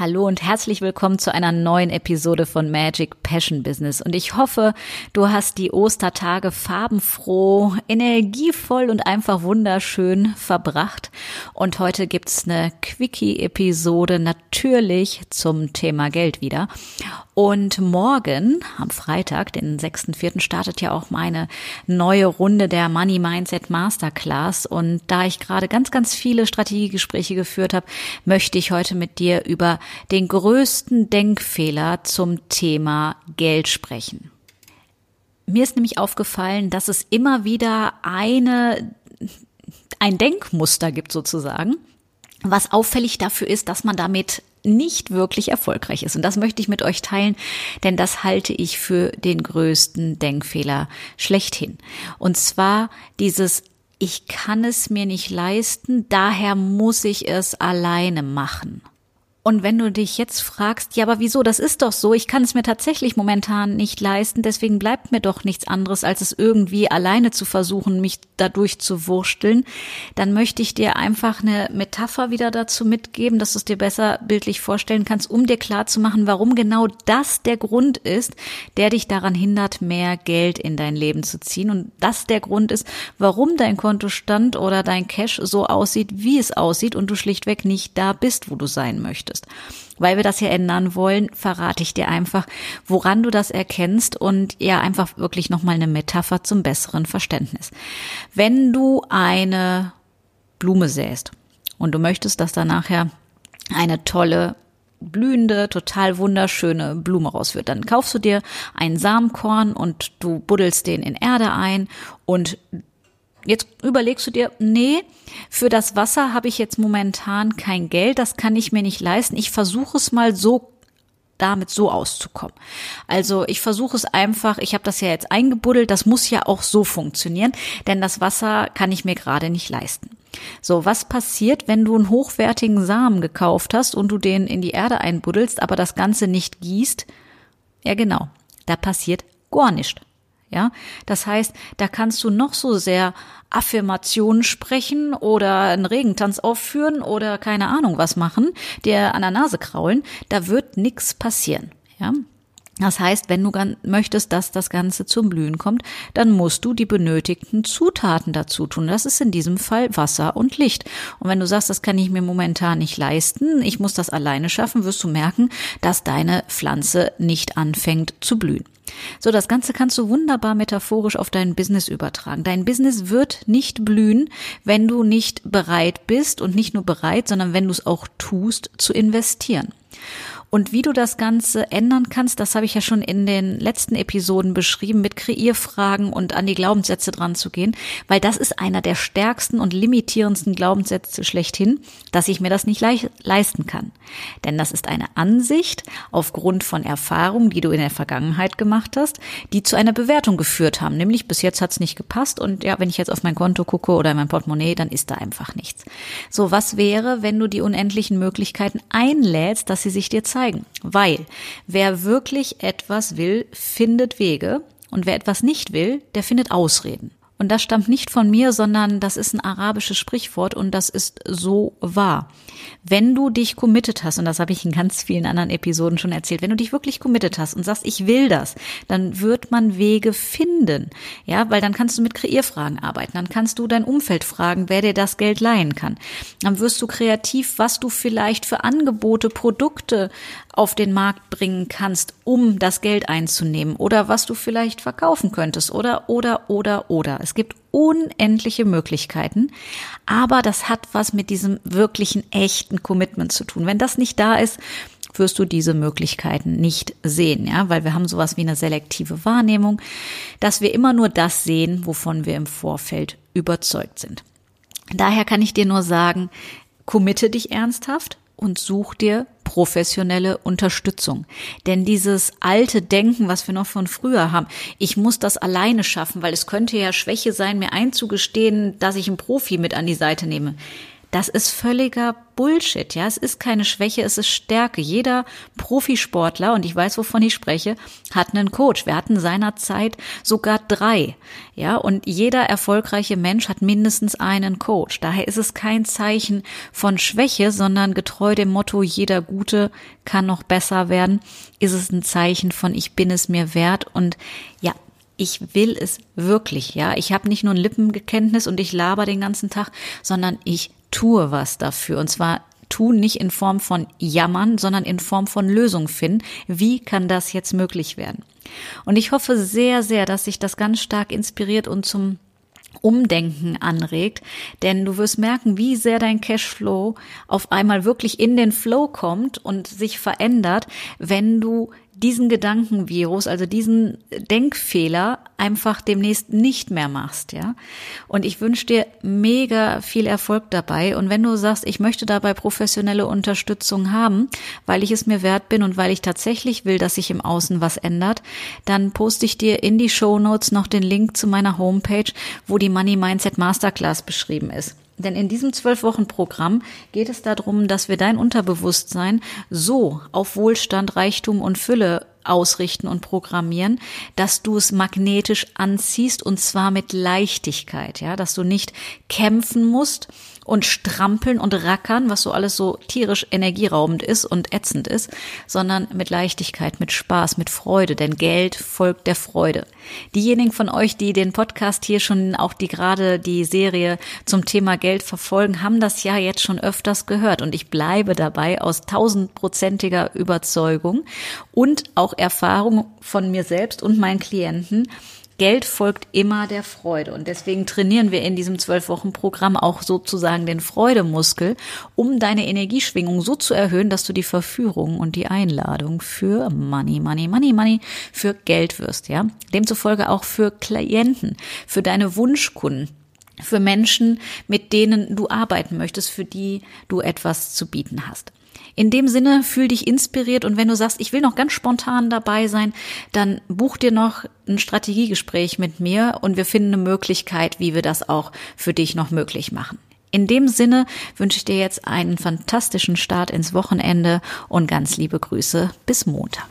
Hallo und herzlich willkommen zu einer neuen Episode von Magic Passion Business. Und ich hoffe, du hast die Ostertage farbenfroh, energievoll und einfach wunderschön verbracht. Und heute gibt's eine Quickie-Episode natürlich zum Thema Geld wieder. Und morgen, am Freitag, den 6.4., startet ja auch meine neue Runde der Money Mindset Masterclass. Und da ich gerade ganz, ganz viele Strategiegespräche geführt habe, möchte ich heute mit dir über den größten Denkfehler zum Thema Geld sprechen. Mir ist nämlich aufgefallen, dass es immer wieder eine, ein Denkmuster gibt sozusagen, was auffällig dafür ist, dass man damit nicht wirklich erfolgreich ist. Und das möchte ich mit euch teilen, denn das halte ich für den größten Denkfehler schlechthin. Und zwar dieses ich kann es mir nicht leisten, daher muss ich es alleine machen. Und wenn du dich jetzt fragst, ja, aber wieso, das ist doch so, ich kann es mir tatsächlich momentan nicht leisten, deswegen bleibt mir doch nichts anderes, als es irgendwie alleine zu versuchen, mich dadurch zu wursteln, dann möchte ich dir einfach eine Metapher wieder dazu mitgeben, dass du es dir besser bildlich vorstellen kannst, um dir klarzumachen, warum genau das der Grund ist, der dich daran hindert, mehr Geld in dein Leben zu ziehen. Und das der Grund ist, warum dein Kontostand oder dein Cash so aussieht, wie es aussieht und du schlichtweg nicht da bist, wo du sein möchtest möchtest. Weil wir das hier ändern wollen, verrate ich dir einfach, woran du das erkennst und ja einfach wirklich nochmal eine Metapher zum besseren Verständnis. Wenn du eine Blume säst und du möchtest, dass da nachher eine tolle blühende, total wunderschöne Blume raus wird. Dann kaufst du dir einen Samenkorn und du buddelst den in Erde ein und Jetzt überlegst du dir, nee, für das Wasser habe ich jetzt momentan kein Geld, das kann ich mir nicht leisten. Ich versuche es mal so damit so auszukommen. Also ich versuche es einfach, ich habe das ja jetzt eingebuddelt, das muss ja auch so funktionieren, denn das Wasser kann ich mir gerade nicht leisten. So, was passiert, wenn du einen hochwertigen Samen gekauft hast und du den in die Erde einbuddelst, aber das Ganze nicht gießt? Ja, genau, da passiert gar nichts. Ja, das heißt, da kannst du noch so sehr Affirmationen sprechen oder einen Regentanz aufführen oder keine Ahnung was machen, dir an der Nase kraulen, da wird nichts passieren. Ja, das heißt, wenn du möchtest, dass das Ganze zum Blühen kommt, dann musst du die benötigten Zutaten dazu tun. Das ist in diesem Fall Wasser und Licht. Und wenn du sagst, das kann ich mir momentan nicht leisten, ich muss das alleine schaffen, wirst du merken, dass deine Pflanze nicht anfängt zu blühen. So, das Ganze kannst du wunderbar metaphorisch auf dein Business übertragen. Dein Business wird nicht blühen, wenn du nicht bereit bist und nicht nur bereit, sondern wenn du es auch tust, zu investieren. Und wie du das Ganze ändern kannst, das habe ich ja schon in den letzten Episoden beschrieben, mit Kreierfragen und an die Glaubenssätze dran zu gehen, weil das ist einer der stärksten und limitierendsten Glaubenssätze schlechthin, dass ich mir das nicht le leisten kann. Denn das ist eine Ansicht aufgrund von Erfahrungen, die du in der Vergangenheit gemacht hast, die zu einer Bewertung geführt haben. Nämlich bis jetzt hat es nicht gepasst und ja, wenn ich jetzt auf mein Konto gucke oder in mein Portemonnaie, dann ist da einfach nichts. So, was wäre, wenn du die unendlichen Möglichkeiten einlädst, dass sie sich dir zeigen. Weil wer wirklich etwas will, findet Wege und wer etwas nicht will, der findet Ausreden. Und das stammt nicht von mir, sondern das ist ein arabisches Sprichwort und das ist so wahr. Wenn du dich committed hast, und das habe ich in ganz vielen anderen Episoden schon erzählt, wenn du dich wirklich committed hast und sagst, ich will das, dann wird man Wege finden. Ja, weil dann kannst du mit Kreierfragen arbeiten. Dann kannst du dein Umfeld fragen, wer dir das Geld leihen kann. Dann wirst du kreativ, was du vielleicht für Angebote, Produkte auf den Markt bringen kannst, um das Geld einzunehmen oder was du vielleicht verkaufen könntest oder, oder, oder, oder. Es gibt unendliche Möglichkeiten, aber das hat was mit diesem wirklichen, echten Commitment zu tun. Wenn das nicht da ist, wirst du diese Möglichkeiten nicht sehen, ja, weil wir haben sowas wie eine selektive Wahrnehmung, dass wir immer nur das sehen, wovon wir im Vorfeld überzeugt sind. Daher kann ich dir nur sagen, committe dich ernsthaft, und such dir professionelle Unterstützung. Denn dieses alte Denken, was wir noch von früher haben, ich muss das alleine schaffen, weil es könnte ja Schwäche sein, mir einzugestehen, dass ich einen Profi mit an die Seite nehme. Das ist völliger Bullshit, ja. Es ist keine Schwäche, es ist Stärke. Jeder Profisportler, und ich weiß, wovon ich spreche, hat einen Coach. Wir hatten seinerzeit sogar drei, ja. Und jeder erfolgreiche Mensch hat mindestens einen Coach. Daher ist es kein Zeichen von Schwäche, sondern getreu dem Motto, jeder Gute kann noch besser werden, ist es ein Zeichen von, ich bin es mir wert und ja, ich will es wirklich, ja. Ich habe nicht nur ein Lippengekenntnis und ich laber den ganzen Tag, sondern ich tue was dafür. Und zwar tun nicht in Form von Jammern, sondern in Form von Lösung finden. Wie kann das jetzt möglich werden? Und ich hoffe sehr, sehr, dass sich das ganz stark inspiriert und zum Umdenken anregt, denn du wirst merken, wie sehr dein Cashflow auf einmal wirklich in den Flow kommt und sich verändert, wenn du diesen Gedankenvirus, also diesen Denkfehler einfach demnächst nicht mehr machst, ja. Und ich wünsche dir mega viel Erfolg dabei. Und wenn du sagst, ich möchte dabei professionelle Unterstützung haben, weil ich es mir wert bin und weil ich tatsächlich will, dass sich im Außen was ändert, dann poste ich dir in die Show Notes noch den Link zu meiner Homepage, wo die Money Mindset Masterclass beschrieben ist. Denn in diesem zwölf Wochen Programm geht es darum, dass wir dein Unterbewusstsein so auf Wohlstand, Reichtum und Fülle ausrichten und programmieren, dass du es magnetisch anziehst und zwar mit Leichtigkeit, ja, dass du nicht kämpfen musst, und strampeln und rackern, was so alles so tierisch energieraubend ist und ätzend ist, sondern mit Leichtigkeit, mit Spaß, mit Freude, denn Geld folgt der Freude. Diejenigen von euch, die den Podcast hier schon auch die gerade die Serie zum Thema Geld verfolgen, haben das ja jetzt schon öfters gehört und ich bleibe dabei aus tausendprozentiger Überzeugung und auch Erfahrung von mir selbst und meinen Klienten, Geld folgt immer der Freude. Und deswegen trainieren wir in diesem zwölf Wochen Programm auch sozusagen den Freudemuskel, um deine Energieschwingung so zu erhöhen, dass du die Verführung und die Einladung für Money, Money, Money, Money, für Geld wirst, ja. Demzufolge auch für Klienten, für deine Wunschkunden für Menschen, mit denen du arbeiten möchtest, für die du etwas zu bieten hast. In dem Sinne, fühl dich inspiriert und wenn du sagst, ich will noch ganz spontan dabei sein, dann buch dir noch ein Strategiegespräch mit mir und wir finden eine Möglichkeit, wie wir das auch für dich noch möglich machen. In dem Sinne wünsche ich dir jetzt einen fantastischen Start ins Wochenende und ganz liebe Grüße bis Montag.